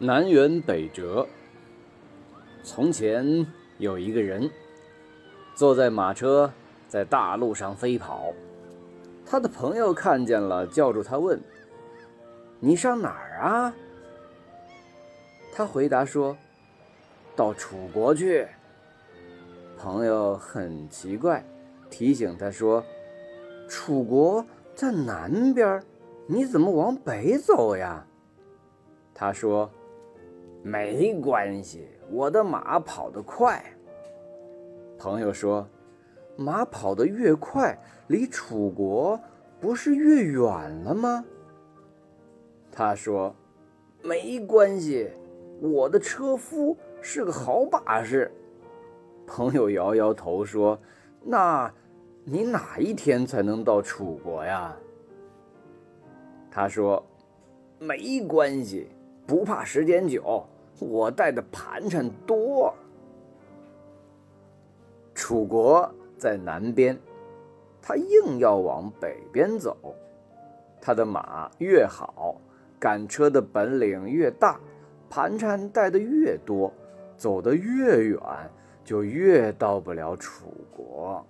南辕北辙。从前有一个人，坐在马车，在大路上飞跑。他的朋友看见了，叫住他问：“你上哪儿啊？”他回答说：“到楚国去。”朋友很奇怪，提醒他说：“楚国在南边，你怎么往北走呀？”他说：“没关系，我的马跑得快。”朋友说：“马跑得越快，离楚国不是越远了吗？”他说：“没关系，我的车夫是个好把式。”朋友摇摇头说：“那，你哪一天才能到楚国呀？”他说：“没关系。”不怕时间久，我带的盘缠多。楚国在南边，他硬要往北边走。他的马越好，赶车的本领越大，盘缠带的越多，走得越远，就越到不了楚国。